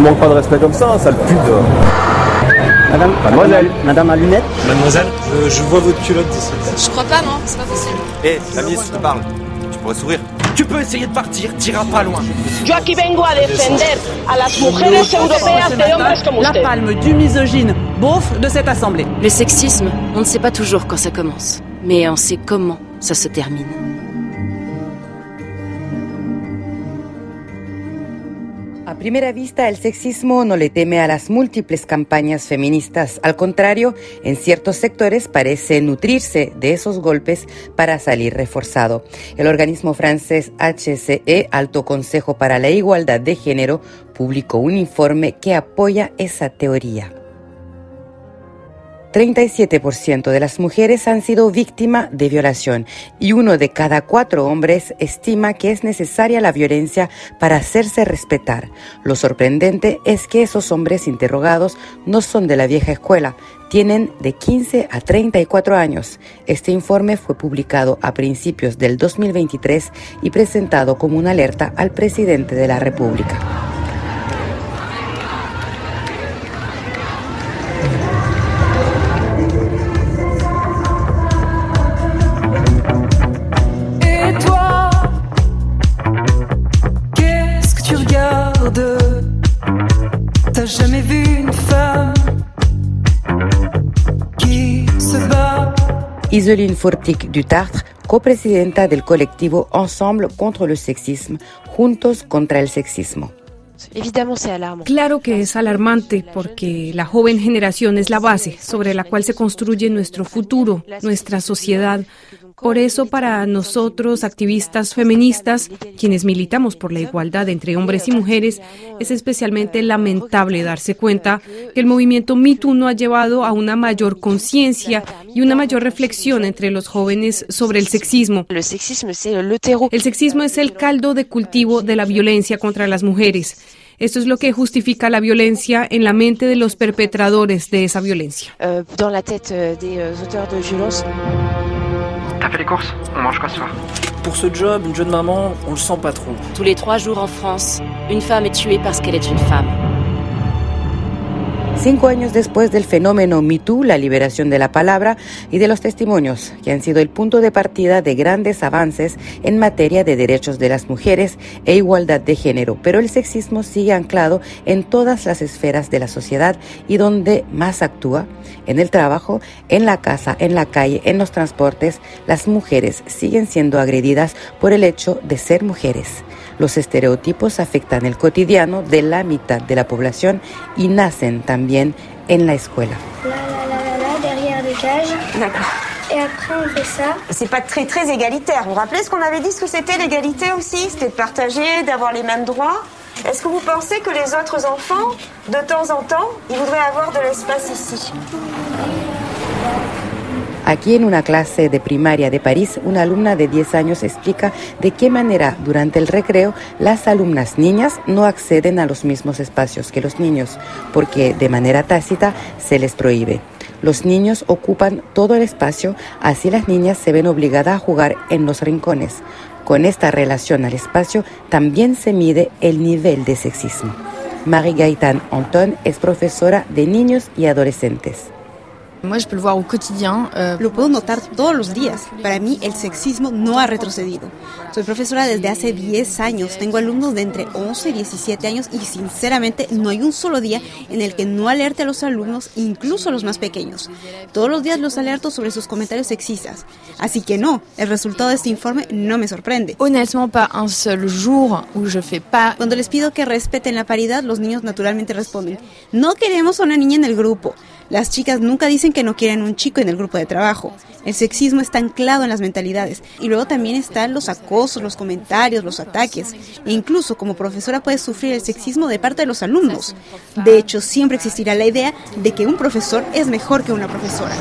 ne manque pas de respect comme ça, sale pute. Madame, Mademoiselle. Madame à lunettes Mademoiselle, je, je vois votre culotte d'ici. Je crois pas, non, c'est pas possible. Hé, la ministre te parle. Tu pourrais sourire. Tu peux essayer de partir, t'iras pas loin. Yo aquí vengo a defender a las mujeres europeas de hombres como La palme du misogyne beauf de cette assemblée. Le sexisme, on ne sait pas toujours quand ça commence, mais on sait comment ça se termine. Primera vista, el sexismo no le teme a las múltiples campañas feministas. Al contrario, en ciertos sectores parece nutrirse de esos golpes para salir reforzado. El organismo francés HCE, Alto Consejo para la Igualdad de Género, publicó un informe que apoya esa teoría. 37% de las mujeres han sido víctima de violación y uno de cada cuatro hombres estima que es necesaria la violencia para hacerse respetar. Lo sorprendente es que esos hombres interrogados no son de la vieja escuela, tienen de 15 a 34 años. Este informe fue publicado a principios del 2023 y presentado como una alerta al presidente de la República. Iseline Fortic du Tartre, copresidenta del colectivo Ensemble contre le sexisme, Juntos contra el sexismo. Claro que es alarmante porque la joven generación es la base sobre la cual se construye nuestro futuro, nuestra sociedad. Por eso para nosotros, activistas feministas, quienes militamos por la igualdad entre hombres y mujeres, es especialmente lamentable darse cuenta que el movimiento MeToo no ha llevado a una mayor conciencia y una mayor reflexión entre los jóvenes sobre el sexismo. El sexismo es el caldo de cultivo de la violencia contra las mujeres. Esto es lo que justifica la violencia en la mente de los perpetradores de esa violencia. dans la tête euh, des euh, auteurs de violence. T'as fait les courses? On mange quoi ce soir? Pour ce job, une jeune maman, on le sent pas trop. Tous les trois jours en France, une femme est tuée parce qu'elle est une femme. Cinco años después del fenómeno MeToo, la liberación de la palabra y de los testimonios, que han sido el punto de partida de grandes avances en materia de derechos de las mujeres e igualdad de género, pero el sexismo sigue anclado en todas las esferas de la sociedad y donde más actúa, en el trabajo, en la casa, en la calle, en los transportes, las mujeres siguen siendo agredidas por el hecho de ser mujeres. Los estereotipos afectan el cotidiano de la mitad de la población y nacen también en la escuela. Là, là, là, là, là, derrière les cages. D'accord. Et après, on fait ça. C'est pas très très égalitaire. Vous vous rappelez ce qu'on avait dit, ce que c'était l'égalité aussi? C'était de partager, d'avoir les mêmes droits. Est-ce que vous pensez que les autres enfants, de temps en temps, ils voudraient avoir de l'espace ici? Aquí en una clase de primaria de París, una alumna de 10 años explica de qué manera durante el recreo las alumnas niñas no acceden a los mismos espacios que los niños, porque de manera tácita se les prohíbe. Los niños ocupan todo el espacio, así las niñas se ven obligadas a jugar en los rincones. Con esta relación al espacio también se mide el nivel de sexismo. Marie Gaitán Anton es profesora de niños y adolescentes. Lo puedo notar todos los días. Para mí el sexismo no ha retrocedido. Soy profesora desde hace 10 años. Tengo alumnos de entre 11 y 17 años y sinceramente no hay un solo día en el que no alerte a los alumnos, incluso a los más pequeños. Todos los días los alerto sobre sus comentarios sexistas. Así que no, el resultado de este informe no me sorprende. Cuando les pido que respeten la paridad, los niños naturalmente responden, no queremos a una niña en el grupo. Las chicas nunca dicen que no quieren un chico en el grupo de trabajo. El sexismo está anclado en las mentalidades. Y luego también están los acosos, los comentarios, los ataques. E incluso como profesora puedes sufrir el sexismo de parte de los alumnos. De hecho, siempre existirá la idea de que un profesor es mejor que una profesora.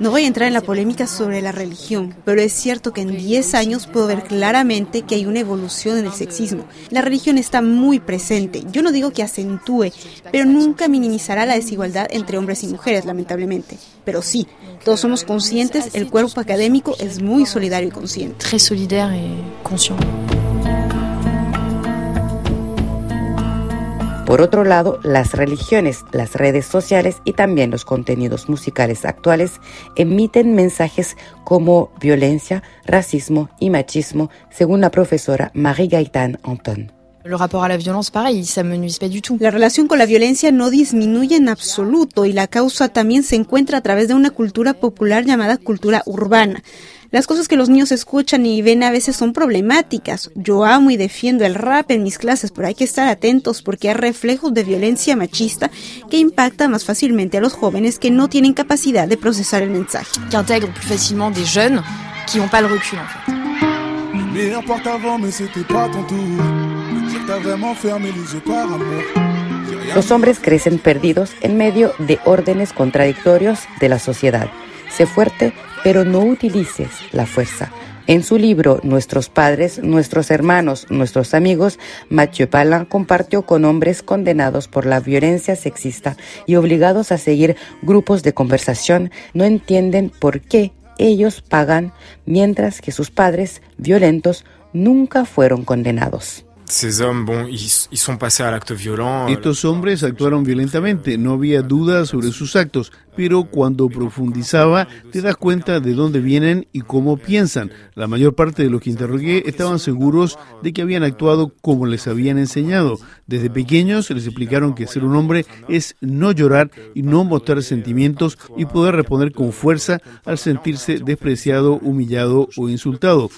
No voy a entrar en la polémica sobre la religión, pero es cierto que en 10 años puedo ver claramente que hay una evolución en el sexismo. La religión está muy presente. Yo no digo que acentúe, pero nunca minimizará la desigualdad entre hombres y mujeres, lamentablemente. Pero sí, todos somos conscientes, el cuerpo académico es muy solidario y consciente. Très solidaire et conscient. Por otro lado, las religiones, las redes sociales y también los contenidos musicales actuales emiten mensajes como violencia, racismo y machismo, según la profesora Marie Gaitán Anton. La relación con la violencia no disminuye en absoluto y la causa también se encuentra a través de una cultura popular llamada cultura urbana. Las cosas que los niños escuchan y ven a veces son problemáticas. Yo amo y defiendo el rap en mis clases, pero hay que estar atentos porque hay reflejos de violencia machista que impacta más fácilmente a los jóvenes que no tienen capacidad de procesar el mensaje. Que intègrent plus facilement des jeunes qui n'ont pas le recul en fait. Los hombres crecen perdidos en medio de órdenes contradictorios de la sociedad. Sé fuerte, pero no utilices la fuerza. En su libro Nuestros padres, nuestros hermanos, nuestros amigos, Mathieu Palin compartió con hombres condenados por la violencia sexista y obligados a seguir grupos de conversación, no entienden por qué ellos pagan mientras que sus padres violentos nunca fueron condenados. Estos hombres actuaron violentamente, no había duda sobre sus actos, pero cuando profundizaba te das cuenta de dónde vienen y cómo piensan. La mayor parte de los que interrogué estaban seguros de que habían actuado como les habían enseñado. Desde pequeños les explicaron que ser un hombre es no llorar y no mostrar sentimientos y poder responder con fuerza al sentirse despreciado, humillado o insultado.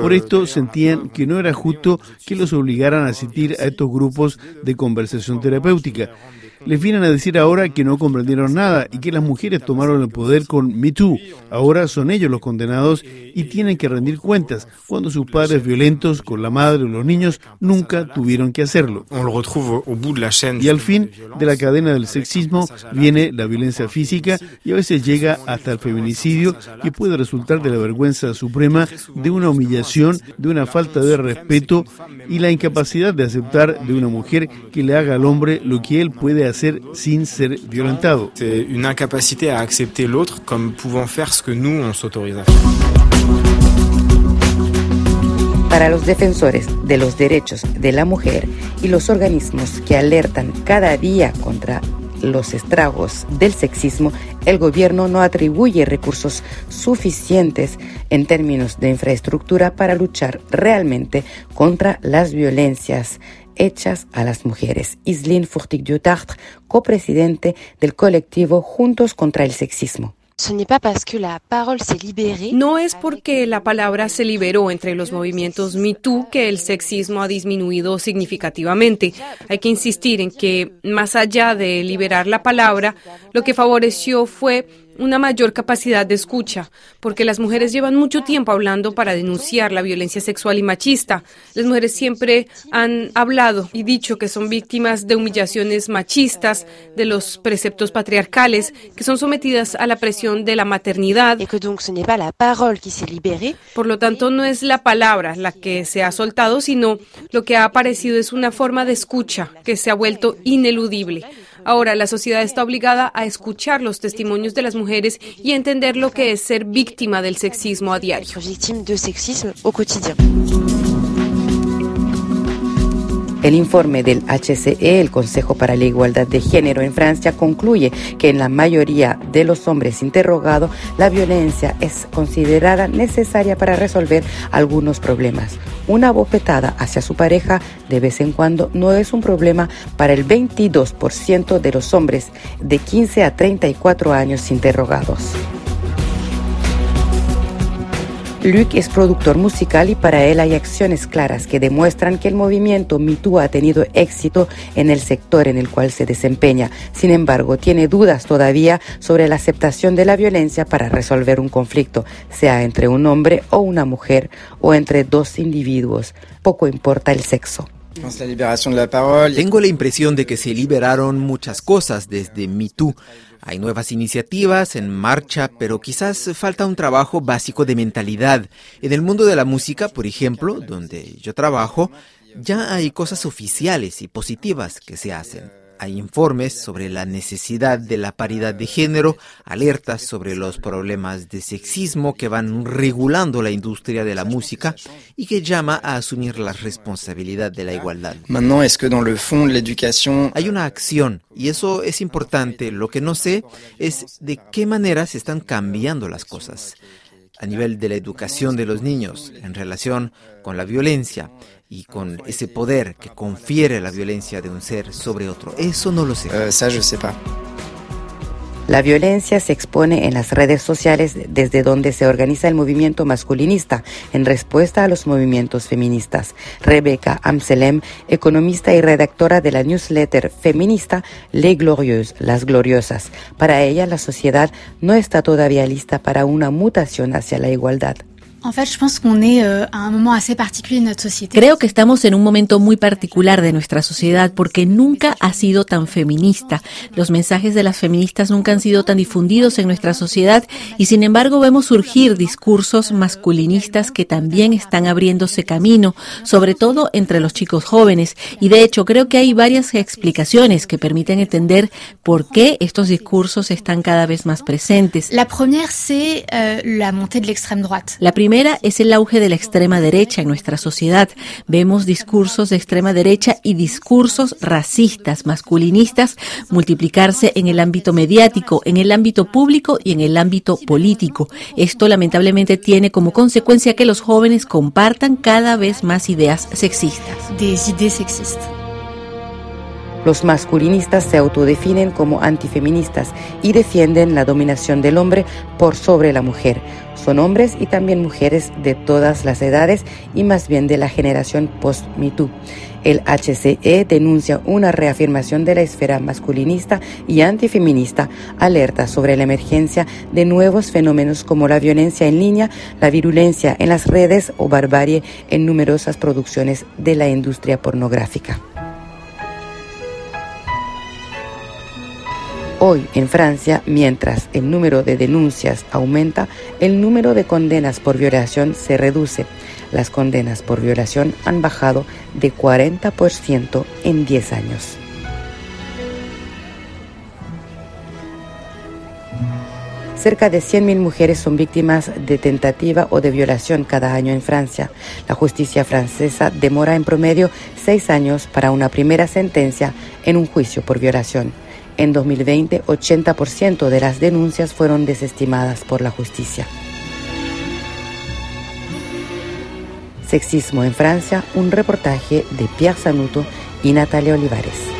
Por esto sentían que no era justo que los obligaran a asistir a estos grupos de conversación terapéutica. Les vienen a decir ahora que no comprendieron nada y que las mujeres tomaron el poder con Me Too. Ahora son ellos los condenados y tienen que rendir cuentas cuando sus padres violentos con la madre o los niños nunca tuvieron que hacerlo. Y al fin de la cadena del sexismo viene la violencia física y a veces llega hasta el feminicidio que puede resultar de la vergüenza suprema, de una humillación, de una falta de respeto y la incapacidad de aceptar de una mujer que le haga al hombre lo que él puede hacer sin ser violentado. Una incapacidad a aceptar al otro como pouvant faire ce que nous on s'autorise a Para los defensores de los derechos de la mujer y los organismos que alertan cada día contra los estragos del sexismo, el gobierno no atribuye recursos suficientes en términos de infraestructura para luchar realmente contra las violencias hechas a las mujeres. Islin Furtig-Dutartre, copresidente del colectivo Juntos contra el Sexismo. No es porque la palabra se liberó entre los movimientos MeToo que el sexismo ha disminuido significativamente. Hay que insistir en que, más allá de liberar la palabra, lo que favoreció fue una mayor capacidad de escucha, porque las mujeres llevan mucho tiempo hablando para denunciar la violencia sexual y machista. Las mujeres siempre han hablado y dicho que son víctimas de humillaciones machistas, de los preceptos patriarcales, que son sometidas a la presión de la maternidad. Por lo tanto, no es la palabra la que se ha soltado, sino lo que ha aparecido es una forma de escucha que se ha vuelto ineludible. Ahora la sociedad está obligada a escuchar los testimonios de las mujeres y a entender lo que es ser víctima del sexismo a diario. El informe del HCE, el Consejo para la Igualdad de Género en Francia, concluye que en la mayoría de los hombres interrogados la violencia es considerada necesaria para resolver algunos problemas. Una bofetada hacia su pareja de vez en cuando no es un problema para el 22% de los hombres de 15 a 34 años interrogados. Luc es productor musical y para él hay acciones claras que demuestran que el movimiento MeToo ha tenido éxito en el sector en el cual se desempeña. Sin embargo, tiene dudas todavía sobre la aceptación de la violencia para resolver un conflicto, sea entre un hombre o una mujer o entre dos individuos. Poco importa el sexo. Tengo la impresión de que se liberaron muchas cosas desde MeToo. Hay nuevas iniciativas en marcha, pero quizás falta un trabajo básico de mentalidad. En el mundo de la música, por ejemplo, donde yo trabajo, ya hay cosas oficiales y positivas que se hacen. Hay informes sobre la necesidad de la paridad de género, alertas sobre los problemas de sexismo que van regulando la industria de la música y que llama a asumir la responsabilidad de la igualdad. Hay una acción y eso es importante. Lo que no sé es de qué manera se están cambiando las cosas a nivel de la educación de los niños en relación con la violencia y con ese poder que confiere la violencia de un ser sobre otro. Eso no lo sé. Pas. La violencia se expone en las redes sociales desde donde se organiza el movimiento masculinista en respuesta a los movimientos feministas. Rebecca Amselem, economista y redactora de la newsletter feminista Les Glorieuses, Las Gloriosas. Para ella, la sociedad no está todavía lista para una mutación hacia la igualdad. Creo que estamos en un momento muy particular de nuestra sociedad porque nunca ha sido tan feminista. Los mensajes de las feministas nunca han sido tan difundidos en nuestra sociedad y sin embargo vemos surgir discursos masculinistas que también están abriéndose camino, sobre todo entre los chicos jóvenes. Y de hecho creo que hay varias explicaciones que permiten entender por qué estos discursos están cada vez más presentes. La primera es euh, la montée de l'extrême droite. La primera es el auge de la extrema derecha en nuestra sociedad. Vemos discursos de extrema derecha y discursos racistas, masculinistas, multiplicarse en el ámbito mediático, en el ámbito público y en el ámbito político. Esto lamentablemente tiene como consecuencia que los jóvenes compartan cada vez más ideas sexistas. Des ideas sexistas. Los masculinistas se autodefinen como antifeministas y defienden la dominación del hombre por sobre la mujer. Son hombres y también mujeres de todas las edades y más bien de la generación post-MeToo. El HCE denuncia una reafirmación de la esfera masculinista y antifeminista, alerta sobre la emergencia de nuevos fenómenos como la violencia en línea, la virulencia en las redes o barbarie en numerosas producciones de la industria pornográfica. Hoy en Francia, mientras el número de denuncias aumenta, el número de condenas por violación se reduce. Las condenas por violación han bajado de 40% en 10 años. Cerca de 100.000 mujeres son víctimas de tentativa o de violación cada año en Francia. La justicia francesa demora en promedio seis años para una primera sentencia en un juicio por violación. En 2020, 80% de las denuncias fueron desestimadas por la justicia. Sexismo en Francia, un reportaje de Pierre Sanuto y Natalia Olivares.